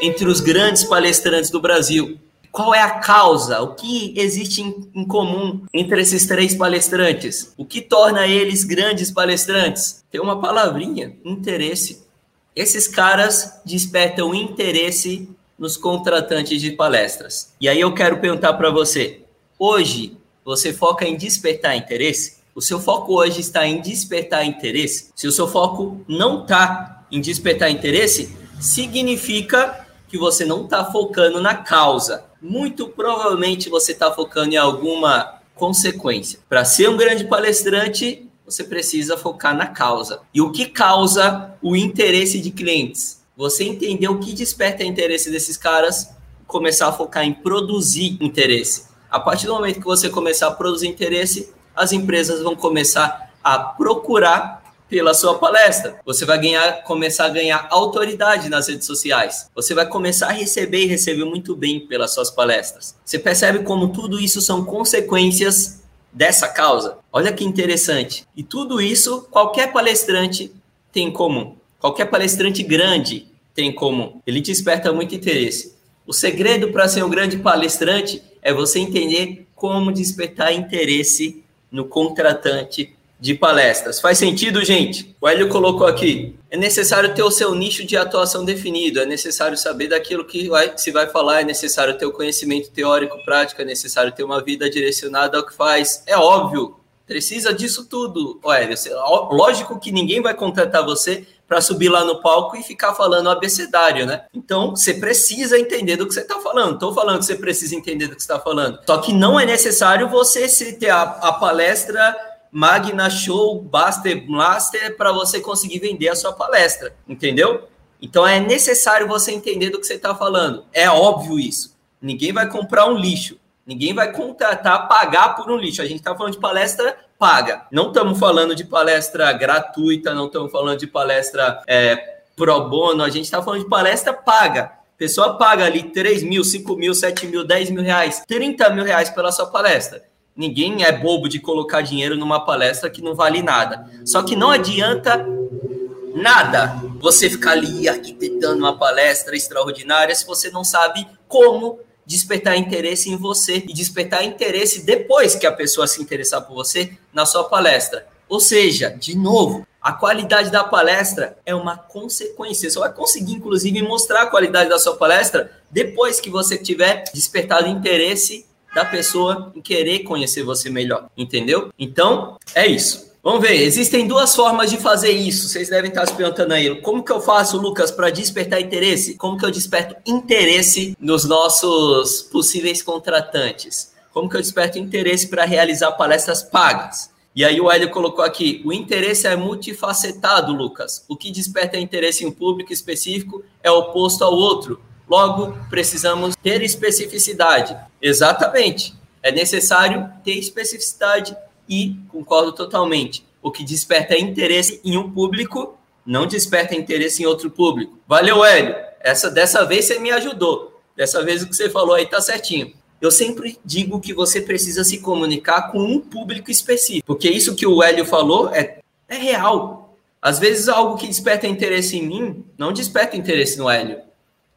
entre os grandes palestrantes do Brasil. Qual é a causa? O que existe em, em, comum entre esses três palestrantes? O que torna eles grandes palestrantes? Tem uma palavrinha: interesse. Esses caras despertam interesse nos contratantes de palestras. E aí eu quero perguntar para você: hoje você foca em despertar interesse? O seu foco hoje está em despertar interesse? Se o seu foco não está em despertar interesse, significa que você não está focando na causa. Muito provavelmente você está focando em alguma consequência. Para ser um grande palestrante, você precisa focar na causa. E o que causa o interesse de clientes? Você entender o que desperta interesse desses caras, começar a focar em produzir interesse. A partir do momento que você começar a produzir interesse, as empresas vão começar a procurar pela sua palestra. Você vai ganhar, começar a ganhar autoridade nas redes sociais. Você vai começar a receber e receber muito bem pelas suas palestras. Você percebe como tudo isso são consequências dessa causa? Olha que interessante. E tudo isso qualquer palestrante tem em comum. Qualquer palestrante grande tem como. Ele desperta muito interesse. O segredo para ser um grande palestrante é você entender como despertar interesse no contratante de palestras. Faz sentido, gente? O Hélio colocou aqui. É necessário ter o seu nicho de atuação definido, é necessário saber daquilo que vai, se vai falar, é necessário ter o conhecimento teórico, prático, é necessário ter uma vida direcionada ao que faz. É óbvio, precisa disso tudo, Hélio. Lógico que ninguém vai contratar você para subir lá no palco e ficar falando abecedário, né? Então, você precisa entender do que você está falando. Estou falando que você precisa entender do que está falando. Só que não é necessário você ter a, a palestra Magna Show Buster Blaster para você conseguir vender a sua palestra, entendeu? Então é necessário você entender do que você está falando. É óbvio isso. Ninguém vai comprar um lixo. Ninguém vai contratar, pagar por um lixo. A gente está falando de palestra paga. Não estamos falando de palestra gratuita, não estamos falando de palestra é, pro bono, a gente está falando de palestra paga. A pessoa paga ali 3 mil, 5 mil, 7 mil, 10 mil reais, 30 mil reais pela sua palestra. Ninguém é bobo de colocar dinheiro numa palestra que não vale nada. Só que não adianta nada você ficar ali arquitetando uma palestra extraordinária se você não sabe como despertar interesse em você e despertar interesse depois que a pessoa se interessar por você na sua palestra. Ou seja, de novo, a qualidade da palestra é uma consequência. Você vai conseguir, inclusive, mostrar a qualidade da sua palestra depois que você tiver despertado interesse da pessoa em querer conhecer você melhor. Entendeu? Então, é isso. Vamos ver, existem duas formas de fazer isso. Vocês devem estar se perguntando aí, como que eu faço, Lucas, para despertar interesse? Como que eu desperto interesse nos nossos possíveis contratantes? Como que eu desperto interesse para realizar palestras pagas? E aí o Hélio colocou aqui, o interesse é multifacetado, Lucas. O que desperta interesse em um público específico é oposto ao outro. Logo, precisamos ter especificidade. Exatamente. É necessário ter especificidade e concordo totalmente. O que desperta interesse em um público não desperta interesse em outro público. Valeu, Hélio. Essa dessa vez você me ajudou. Dessa vez o que você falou aí tá certinho. Eu sempre digo que você precisa se comunicar com um público específico, porque isso que o Hélio falou é, é real. Às vezes algo que desperta interesse em mim não desperta interesse no Hélio.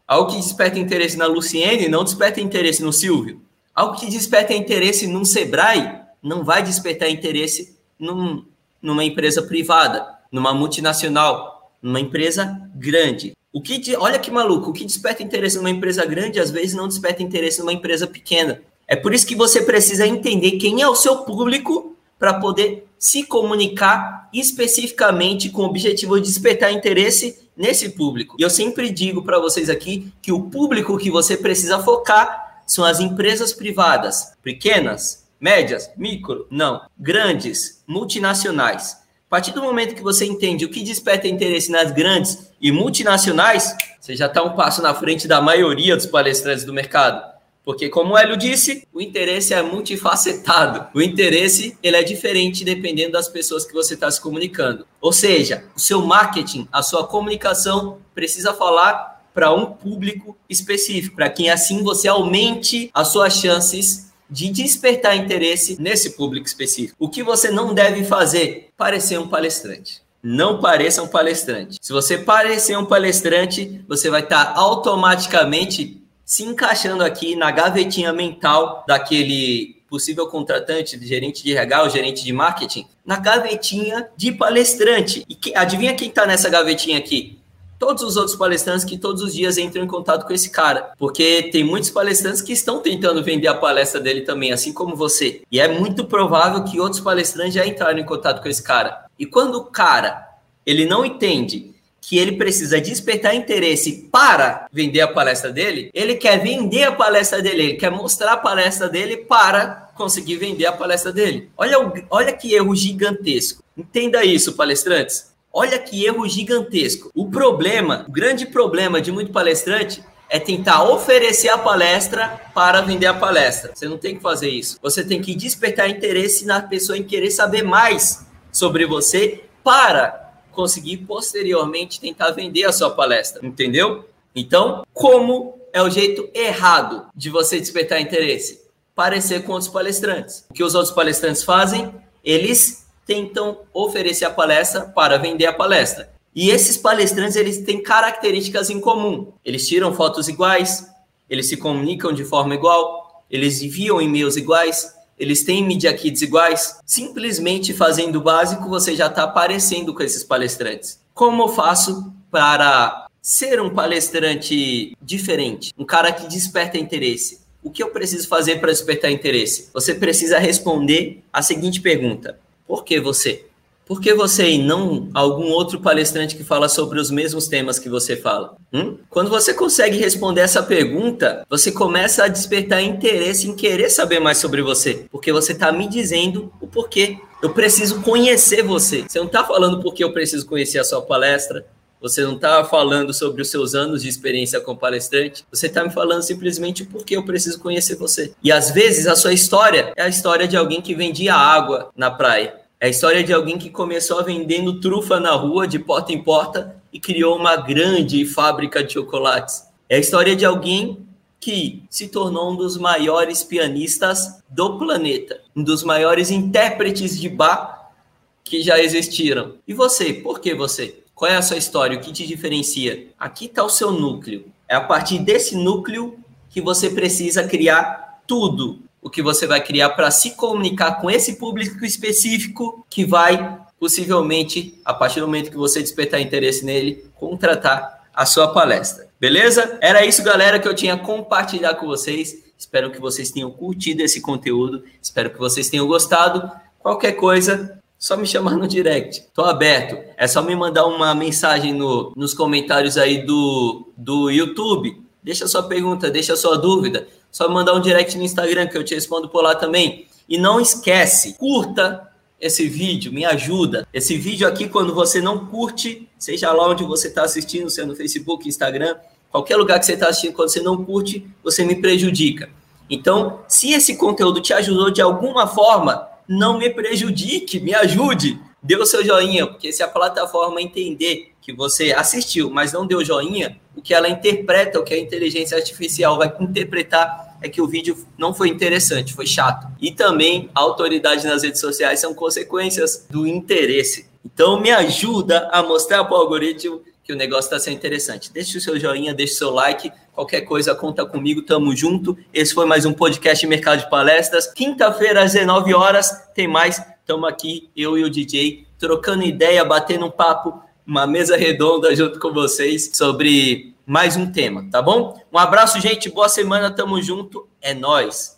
Algo que desperta interesse na Luciene não desperta interesse no Silvio. Algo que desperta interesse num Sebrae não vai despertar interesse num, numa empresa privada, numa multinacional, numa empresa grande. O que olha que maluco, o que desperta interesse numa empresa grande às vezes não desperta interesse numa empresa pequena. É por isso que você precisa entender quem é o seu público para poder se comunicar especificamente com o objetivo de despertar interesse nesse público. E eu sempre digo para vocês aqui que o público que você precisa focar são as empresas privadas, pequenas, Médias? Micro? Não. Grandes? Multinacionais. A partir do momento que você entende o que desperta interesse nas grandes e multinacionais, você já está um passo na frente da maioria dos palestrantes do mercado. Porque, como o Hélio disse, o interesse é multifacetado. O interesse ele é diferente dependendo das pessoas que você está se comunicando. Ou seja, o seu marketing, a sua comunicação precisa falar para um público específico, para que assim você aumente as suas chances de despertar interesse nesse público específico. O que você não deve fazer? Parecer um palestrante. Não pareça um palestrante. Se você parecer um palestrante, você vai estar automaticamente se encaixando aqui na gavetinha mental daquele possível contratante, gerente de RH ou gerente de marketing, na gavetinha de palestrante. E que, adivinha quem está nessa gavetinha aqui? Todos os outros palestrantes que todos os dias entram em contato com esse cara. Porque tem muitos palestrantes que estão tentando vender a palestra dele também, assim como você. E é muito provável que outros palestrantes já entraram em contato com esse cara. E quando o cara ele não entende que ele precisa despertar interesse para vender a palestra dele, ele quer vender a palestra dele, ele quer mostrar a palestra dele para conseguir vender a palestra dele. Olha, olha que erro gigantesco. Entenda isso, palestrantes. Olha que erro gigantesco. O problema, o grande problema de muito palestrante é tentar oferecer a palestra para vender a palestra. Você não tem que fazer isso. Você tem que despertar interesse na pessoa em querer saber mais sobre você para conseguir posteriormente tentar vender a sua palestra, entendeu? Então, como é o jeito errado de você despertar interesse? Parecer com outros palestrantes. O que os outros palestrantes fazem? Eles tentam oferecer a palestra para vender a palestra. E esses palestrantes, eles têm características em comum. Eles tiram fotos iguais, eles se comunicam de forma igual, eles enviam e-mails iguais, eles têm media kits iguais. Simplesmente fazendo o básico, você já está aparecendo com esses palestrantes. Como eu faço para ser um palestrante diferente? Um cara que desperta interesse. O que eu preciso fazer para despertar interesse? Você precisa responder a seguinte pergunta: Por que você? Por que você e não algum outro palestrante que fala sobre os mesmos temas que você fala? Hum? Quando você consegue responder essa pergunta, você começa a despertar interesse em querer saber mais sobre você, porque você está me dizendo o porquê. Eu preciso conhecer você. Você não está falando porque eu preciso conhecer a sua palestra, você não está falando sobre os seus anos de experiência como palestrante. Você está me falando simplesmente porque eu preciso conhecer você. E às vezes a sua história é a história de alguém que vendia água na praia. É a história de alguém que começou vendendo trufa na rua, de porta em porta, e criou uma grande fábrica de chocolates. É a história de alguém que se tornou um dos maiores pianistas do planeta, um dos maiores intérpretes de Bach que já existiram. E você, por que você? Qual é a sua história? O que te diferencia? Aqui está o seu núcleo. É a partir desse núcleo que você precisa criar tudo o que você vai criar para se comunicar com esse público específico que vai possivelmente, a partir do momento que você despertar interesse nele, contratar a sua palestra. Beleza? Era isso, galera, que eu tinha compartilhar com vocês. Espero que vocês tenham curtido esse conteúdo. Espero que vocês tenham gostado. Qualquer coisa, só me chamar no direct. Tô aberto. É só me mandar uma mensagem no, nos comentários aí do, do YouTube. Deixa sua pergunta, deixa sua dúvida. Só mandar um direct no Instagram que eu te respondo por lá também. E não esquece, curta esse vídeo, me ajuda. Esse vídeo aqui, quando você não curte, seja lá onde você está assistindo, seja no Facebook, Instagram, qualquer lugar que você está assistindo, quando você não curte, você me prejudica. Então, se esse conteúdo te ajudou de alguma forma, não me prejudique, me ajude. Dê o seu joinha, porque se a plataforma entender que você assistiu, mas não deu joinha, o que ela interpreta, o que a inteligência artificial vai interpretar é que o vídeo não foi interessante, foi chato. E também a autoridade nas redes sociais são consequências do interesse. Então me ajuda a mostrar para o algoritmo que o negócio está sendo interessante. Deixe o seu joinha, deixe o seu like. Qualquer coisa, conta comigo, tamo junto. Esse foi mais um podcast Mercado de Palestras. Quinta-feira, às 19 horas, tem mais. Tamo aqui, eu e o DJ, trocando ideia, batendo um papo, uma mesa redonda junto com vocês sobre mais um tema, tá bom? Um abraço, gente. Boa semana, tamo junto. É nós.